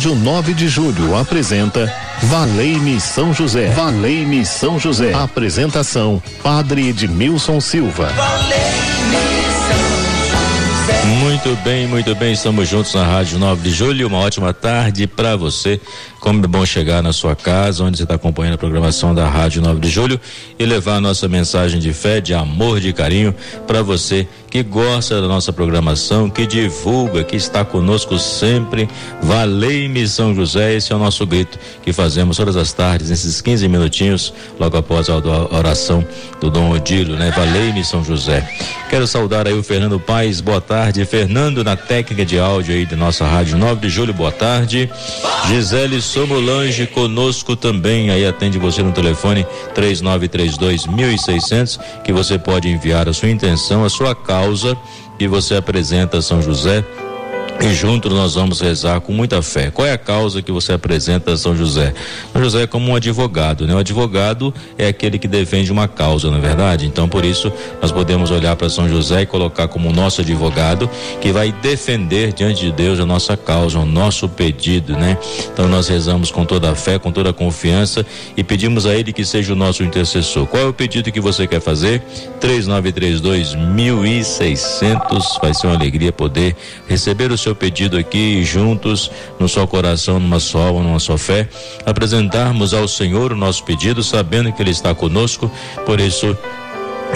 Rádio 9 de Julho apresenta Valei-me São José. Valei-me São José. Apresentação: Padre Edmilson Silva. Muito bem, muito bem, estamos juntos na Rádio 9 de Julho. Uma ótima tarde para você. Como é bom chegar na sua casa, onde você está acompanhando a programação da Rádio 9 de Julho e levar a nossa mensagem de fé, de amor, de carinho para você que gosta da nossa programação, que divulga, que está conosco sempre. Valei-me São José, esse é o nosso grito que fazemos todas as tardes, nesses 15 minutinhos, logo após a oração do Dom Odilo, né? Valei-me São José. Quero saudar aí o Fernando Paes, boa tarde. Fernando na técnica de áudio aí de nossa Rádio 9 de Julho, boa tarde. Gisele Somolange conosco também, aí atende você no telefone 3932 1600, que você pode enviar a sua intenção, a sua causa e você apresenta a São José e juntos nós vamos rezar com muita fé. Qual é a causa que você apresenta a São José? São José é como um advogado, né? O advogado é aquele que defende uma causa, não é verdade? Então, por isso, nós podemos olhar para São José e colocar como nosso advogado que vai defender diante de Deus a nossa causa, o nosso pedido, né? Então, nós rezamos com toda a fé, com toda a confiança e pedimos a ele que seja o nosso intercessor. Qual é o pedido que você quer fazer? 3932 1600. Vai ser uma alegria poder receber o seu seu pedido aqui juntos, no seu coração, numa só alma, numa só fé, apresentarmos ao Senhor o nosso pedido, sabendo que Ele está conosco, por isso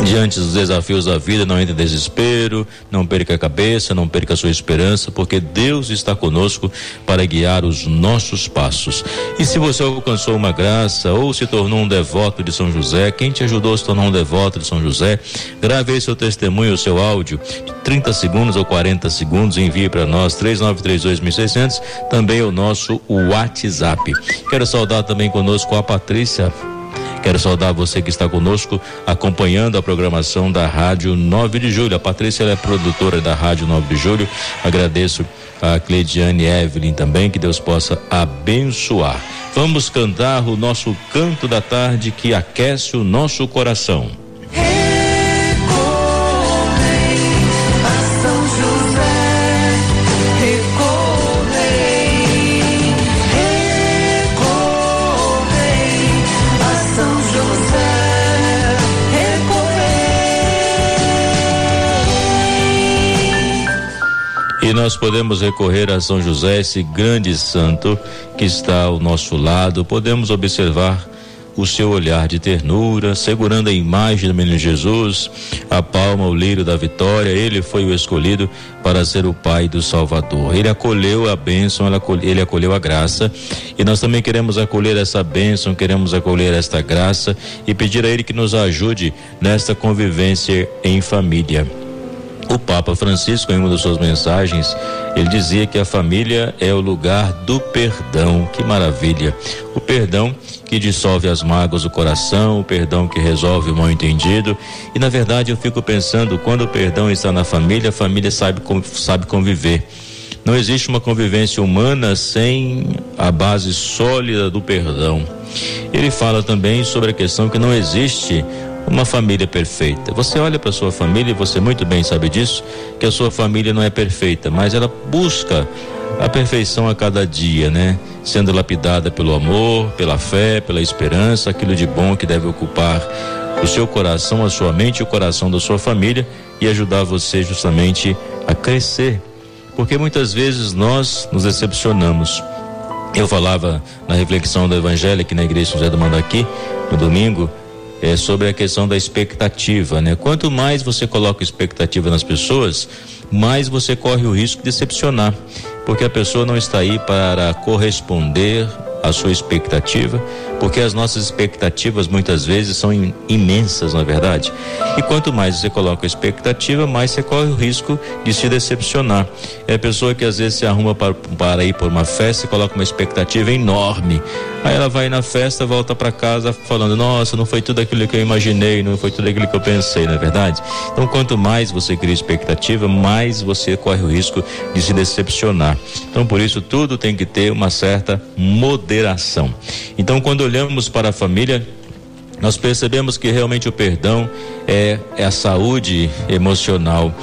Diante dos desafios da vida, não entre em desespero, não perca a cabeça, não perca a sua esperança, porque Deus está conosco para guiar os nossos passos. E se você alcançou uma graça ou se tornou um devoto de São José, quem te ajudou a se tornar um devoto de São José, grave seu testemunho, seu áudio, de 30 segundos ou 40 segundos, envie para nós 3932.600, também o nosso WhatsApp. Quero saudar também conosco a Patrícia Quero saudar você que está conosco acompanhando a programação da Rádio 9 de Julho. A Patrícia é produtora da Rádio 9 de Julho. Agradeço a Cleidiane Evelyn também, que Deus possa abençoar. Vamos cantar o nosso canto da tarde que aquece o nosso coração. Nós podemos recorrer a São José, esse grande santo que está ao nosso lado. Podemos observar o seu olhar de ternura, segurando a imagem do menino Jesus, a palma, o lírio da vitória. Ele foi o escolhido para ser o pai do Salvador. Ele acolheu a bênção, ele acolheu a graça. E nós também queremos acolher essa bênção, queremos acolher esta graça e pedir a Ele que nos ajude nesta convivência em família. O Papa Francisco, em uma das suas mensagens, ele dizia que a família é o lugar do perdão. Que maravilha! O perdão que dissolve as mágoas do coração, o perdão que resolve o mal entendido. E na verdade eu fico pensando, quando o perdão está na família, a família sabe, sabe conviver. Não existe uma convivência humana sem a base sólida do perdão. Ele fala também sobre a questão que não existe uma família perfeita. Você olha para sua família e você muito bem sabe disso, que a sua família não é perfeita, mas ela busca a perfeição a cada dia, né? Sendo lapidada pelo amor, pela fé, pela esperança, aquilo de bom que deve ocupar o seu coração, a sua mente e o coração da sua família e ajudar você justamente a crescer. Porque muitas vezes nós nos decepcionamos. Eu falava na reflexão do Evangelho aqui na igreja José do Mandaqui, no domingo, é, sobre a questão da expectativa, né? Quanto mais você coloca expectativa nas pessoas, mais você corre o risco de decepcionar, porque a pessoa não está aí para corresponder à sua expectativa, porque as nossas expectativas muitas vezes são imensas, na é verdade. E quanto mais você coloca expectativa, mais você corre o risco de se decepcionar. É a pessoa que às vezes se arruma para, para ir por uma festa e coloca uma expectativa enorme. Aí ela vai na festa, volta para casa falando: Nossa, não foi tudo aquilo que eu imaginei, não foi tudo aquilo que eu pensei, não é verdade? Então, quanto mais você cria expectativa, mais você corre o risco de se decepcionar. Então, por isso, tudo tem que ter uma certa moderação. Então, quando olhamos para a família, nós percebemos que realmente o perdão é, é a saúde emocional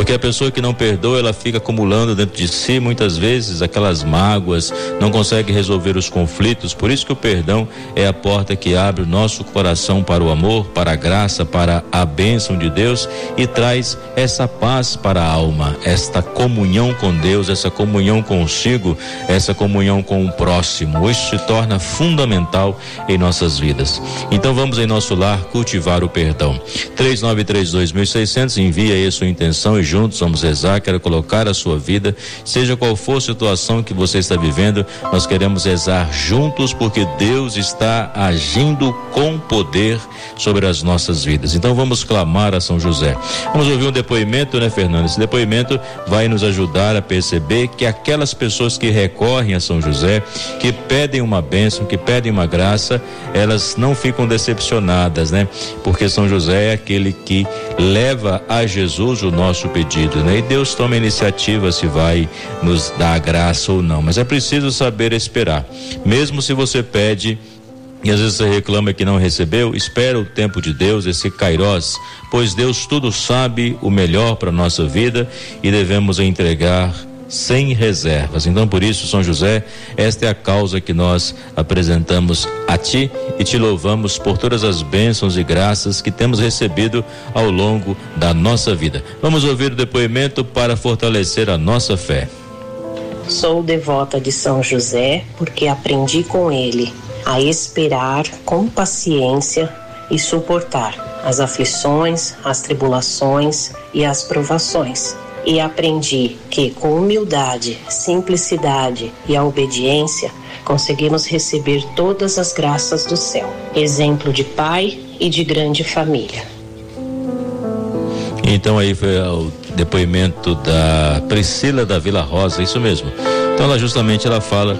Porque a pessoa que não perdoa, ela fica acumulando dentro de si muitas vezes aquelas mágoas, não consegue resolver os conflitos. Por isso que o perdão é a porta que abre o nosso coração para o amor, para a graça, para a bênção de Deus e traz essa paz para a alma, esta comunhão com Deus, essa comunhão consigo, essa comunhão com o próximo. Isso se torna fundamental em nossas vidas. Então vamos em nosso lar cultivar o perdão. 3932.600 envia aí sua intenção e juntos vamos rezar. Quero colocar a sua vida, seja qual for a situação que você está vivendo, nós queremos rezar juntos porque Deus está agindo com poder sobre as nossas vidas. Então vamos clamar a São José. Vamos ouvir um depoimento, né, Fernando? Esse depoimento vai nos ajudar a perceber que aquelas pessoas que recorrem a São José, que pedem uma bênção, que pedem uma graça, elas não ficam decepcionadas, né? Porque São José é aquele que leva a Jesus o nosso pedido, né? E Deus toma a iniciativa se vai nos dar graça ou não, mas é preciso saber esperar. Mesmo se você pede e às vezes você reclama que não recebeu, espera o tempo de Deus, esse Kairos, pois Deus tudo sabe o melhor para nossa vida e devemos entregar sem reservas. Então, por isso, São José, esta é a causa que nós apresentamos a Ti e te louvamos por todas as bênçãos e graças que temos recebido ao longo da nossa vida. Vamos ouvir o depoimento para fortalecer a nossa fé. Sou devota de São José porque aprendi com ele a esperar com paciência e suportar as aflições, as tribulações e as provações e aprendi que com humildade, simplicidade e a obediência conseguimos receber todas as graças do céu. Exemplo de pai e de grande família. Então aí foi o depoimento da Priscila da Vila Rosa, isso mesmo. Então ela justamente ela fala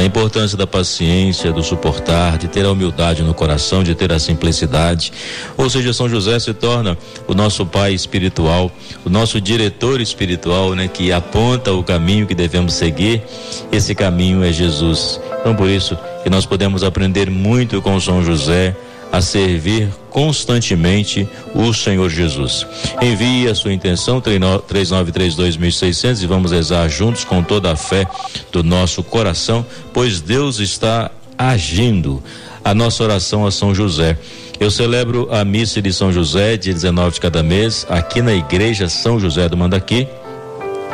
da importância da paciência, do suportar, de ter a humildade no coração, de ter a simplicidade. Ou seja, São José se torna o nosso pai espiritual, o nosso diretor espiritual, né, que aponta o caminho que devemos seguir. Esse caminho é Jesus. Então, por isso que nós podemos aprender muito com São José a servir constantemente o Senhor Jesus. Envie a sua intenção 3932.600 e vamos rezar juntos com toda a fé do nosso coração, pois Deus está agindo. A nossa oração a São José. Eu celebro a missa de São José, dia 19 de cada mês, aqui na igreja São José do Mandaqui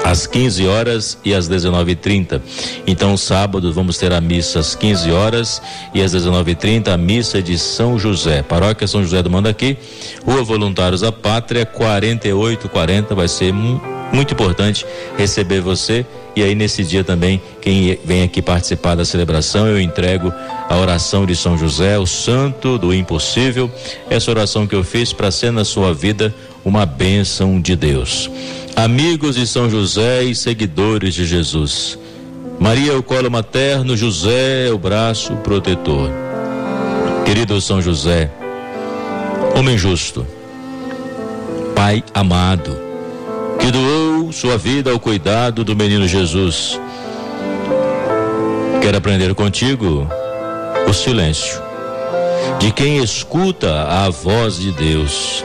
às 15 horas e às 19:30. Então, sábado vamos ter a missa às 15 horas e às 19:30 a missa de São José, Paróquia São José do Mandaqui, Rua Voluntários da Pátria, 4840, vai ser muito importante receber você. E aí nesse dia também quem vem aqui participar da celebração eu entrego a oração de São José, o santo do impossível, essa oração que eu fiz para ser na sua vida uma bênção de Deus amigos de São José e seguidores de Jesus. Maria é o colo materno, José é o braço protetor. Querido São José, homem justo, Pai amado, que doou sua vida ao cuidado do menino Jesus. Quero aprender contigo o silêncio de quem escuta a voz de Deus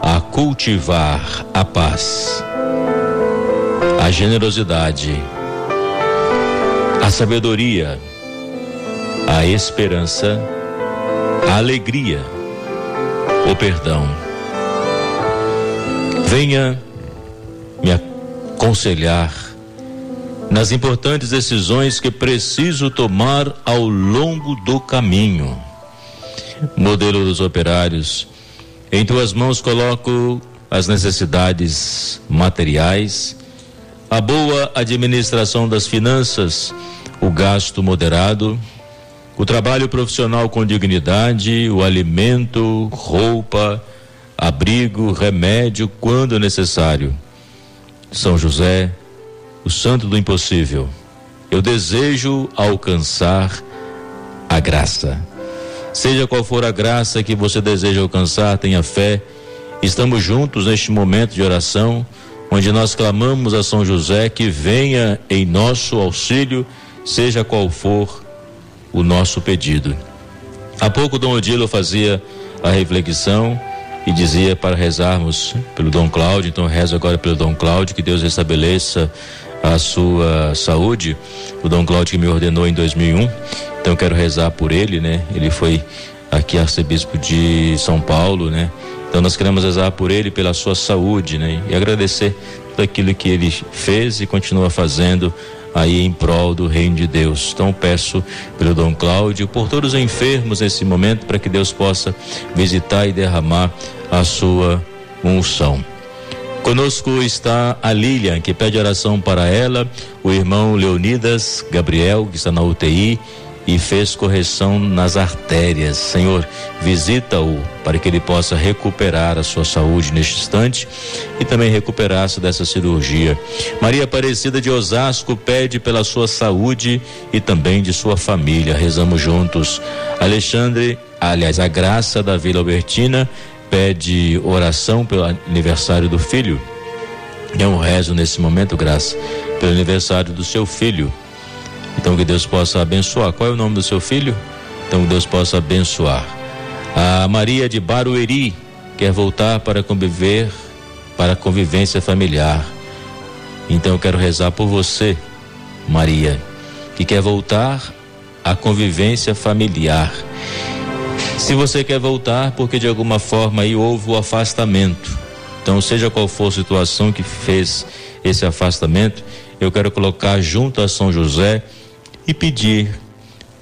a cultivar a paz, a generosidade, a sabedoria, a esperança, a alegria, o perdão. Venha me aconselhar nas importantes decisões que preciso tomar ao longo do caminho. Modelo dos operários em tuas mãos coloco as necessidades materiais, a boa administração das finanças, o gasto moderado, o trabalho profissional com dignidade, o alimento, roupa, abrigo, remédio quando necessário, São José, o santo do impossível. Eu desejo alcançar a graça. Seja qual for a graça que você deseja alcançar, tenha fé. Estamos juntos neste momento de oração, onde nós clamamos a São José que venha em nosso auxílio, seja qual for o nosso pedido. Há pouco Dom Odilo fazia a reflexão e dizia para rezarmos pelo Dom Cláudio, então rezo agora pelo Dom Cláudio, que Deus restabeleça a sua saúde. O Dom Cláudio que me ordenou em 2001, então quero rezar por ele, né? Ele foi aqui arcebispo de São Paulo, né? Então nós queremos rezar por ele, pela sua saúde, né? E agradecer tudo aquilo que ele fez e continua fazendo aí em prol do reino de Deus. Então peço pelo Dom Cláudio, por todos os enfermos nesse momento, para que Deus possa visitar e derramar a sua unção. Conosco está a Lilian, que pede oração para ela, o irmão Leonidas Gabriel, que está na UTI e fez correção nas artérias. Senhor, visita-o para que ele possa recuperar a sua saúde neste instante e também recuperar-se dessa cirurgia. Maria Aparecida de Osasco pede pela sua saúde e também de sua família. Rezamos juntos. Alexandre, aliás, a graça da Vila Albertina pede oração pelo aniversário do filho. Eu rezo nesse momento, graça, pelo aniversário do seu filho. Então que Deus possa abençoar. Qual é o nome do seu filho? Então que Deus possa abençoar. A Maria de Barueri quer voltar para conviver, para a convivência familiar. Então eu quero rezar por você, Maria, que quer voltar à convivência familiar. Se você quer voltar, porque de alguma forma aí houve o afastamento. Então, seja qual for a situação que fez esse afastamento, eu quero colocar junto a São José e pedir,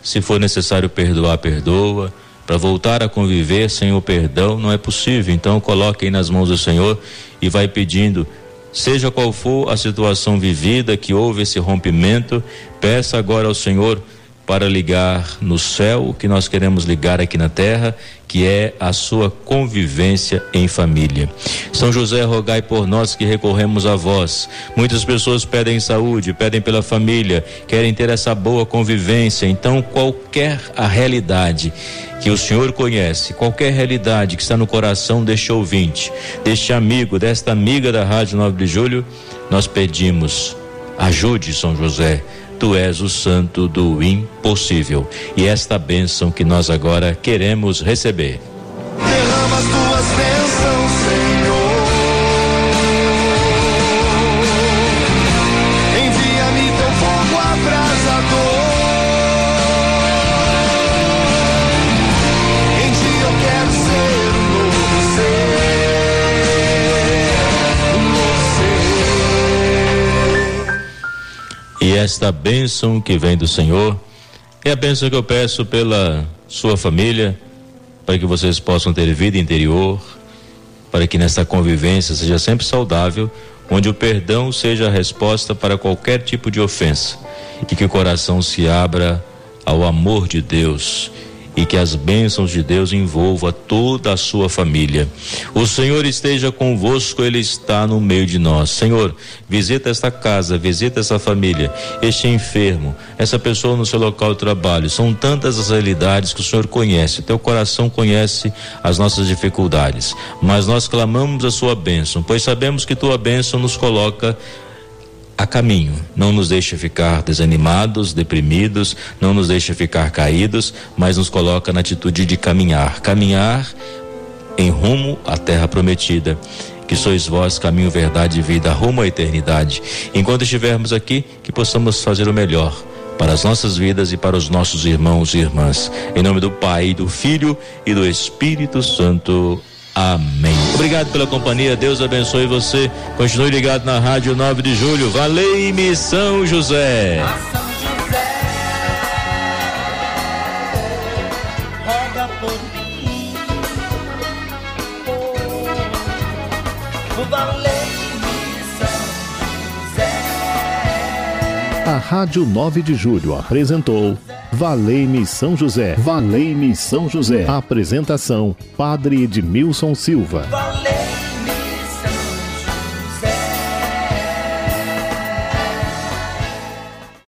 se for necessário perdoar, perdoa. Para voltar a conviver sem o perdão não é possível. Então, coloque aí nas mãos do Senhor e vai pedindo seja qual for a situação vivida que houve esse rompimento, peça agora ao Senhor para ligar no céu o que nós queremos ligar aqui na terra, que é a sua convivência em família. São José, rogai por nós que recorremos a vós. Muitas pessoas pedem saúde, pedem pela família, querem ter essa boa convivência. Então, qualquer a realidade que o Senhor conhece, qualquer realidade que está no coração deste ouvinte, deste amigo, desta amiga da Rádio 9 de Julho, nós pedimos, ajude São José Tu és o santo do impossível. E esta bênção que nós agora queremos receber. Derrama as tuas bênçãos, esta bênção que vem do Senhor. É a bênção que eu peço pela sua família, para que vocês possam ter vida interior, para que nessa convivência seja sempre saudável, onde o perdão seja a resposta para qualquer tipo de ofensa e que o coração se abra ao amor de Deus e que as bênçãos de Deus envolva toda a sua família. O Senhor esteja convosco, Ele está no meio de nós. Senhor, visita esta casa, visita essa família, este enfermo, essa pessoa no seu local de trabalho. São tantas as realidades que o Senhor conhece, teu coração conhece as nossas dificuldades, mas nós clamamos a sua bênção, pois sabemos que tua bênção nos coloca a caminho. Não nos deixa ficar desanimados, deprimidos, não nos deixa ficar caídos, mas nos coloca na atitude de caminhar. Caminhar em rumo à terra prometida. Que sois vós caminho, verdade e vida, rumo à eternidade. Enquanto estivermos aqui, que possamos fazer o melhor para as nossas vidas e para os nossos irmãos e irmãs. Em nome do Pai, do Filho e do Espírito Santo. Amém. Obrigado pela companhia. Deus abençoe você. Continue ligado na Rádio 9 de Julho. Valei-me São José. A Rádio 9 de Julho apresentou Valei-me São José. Valei-me São José. Apresentação: Padre Edmilson Silva.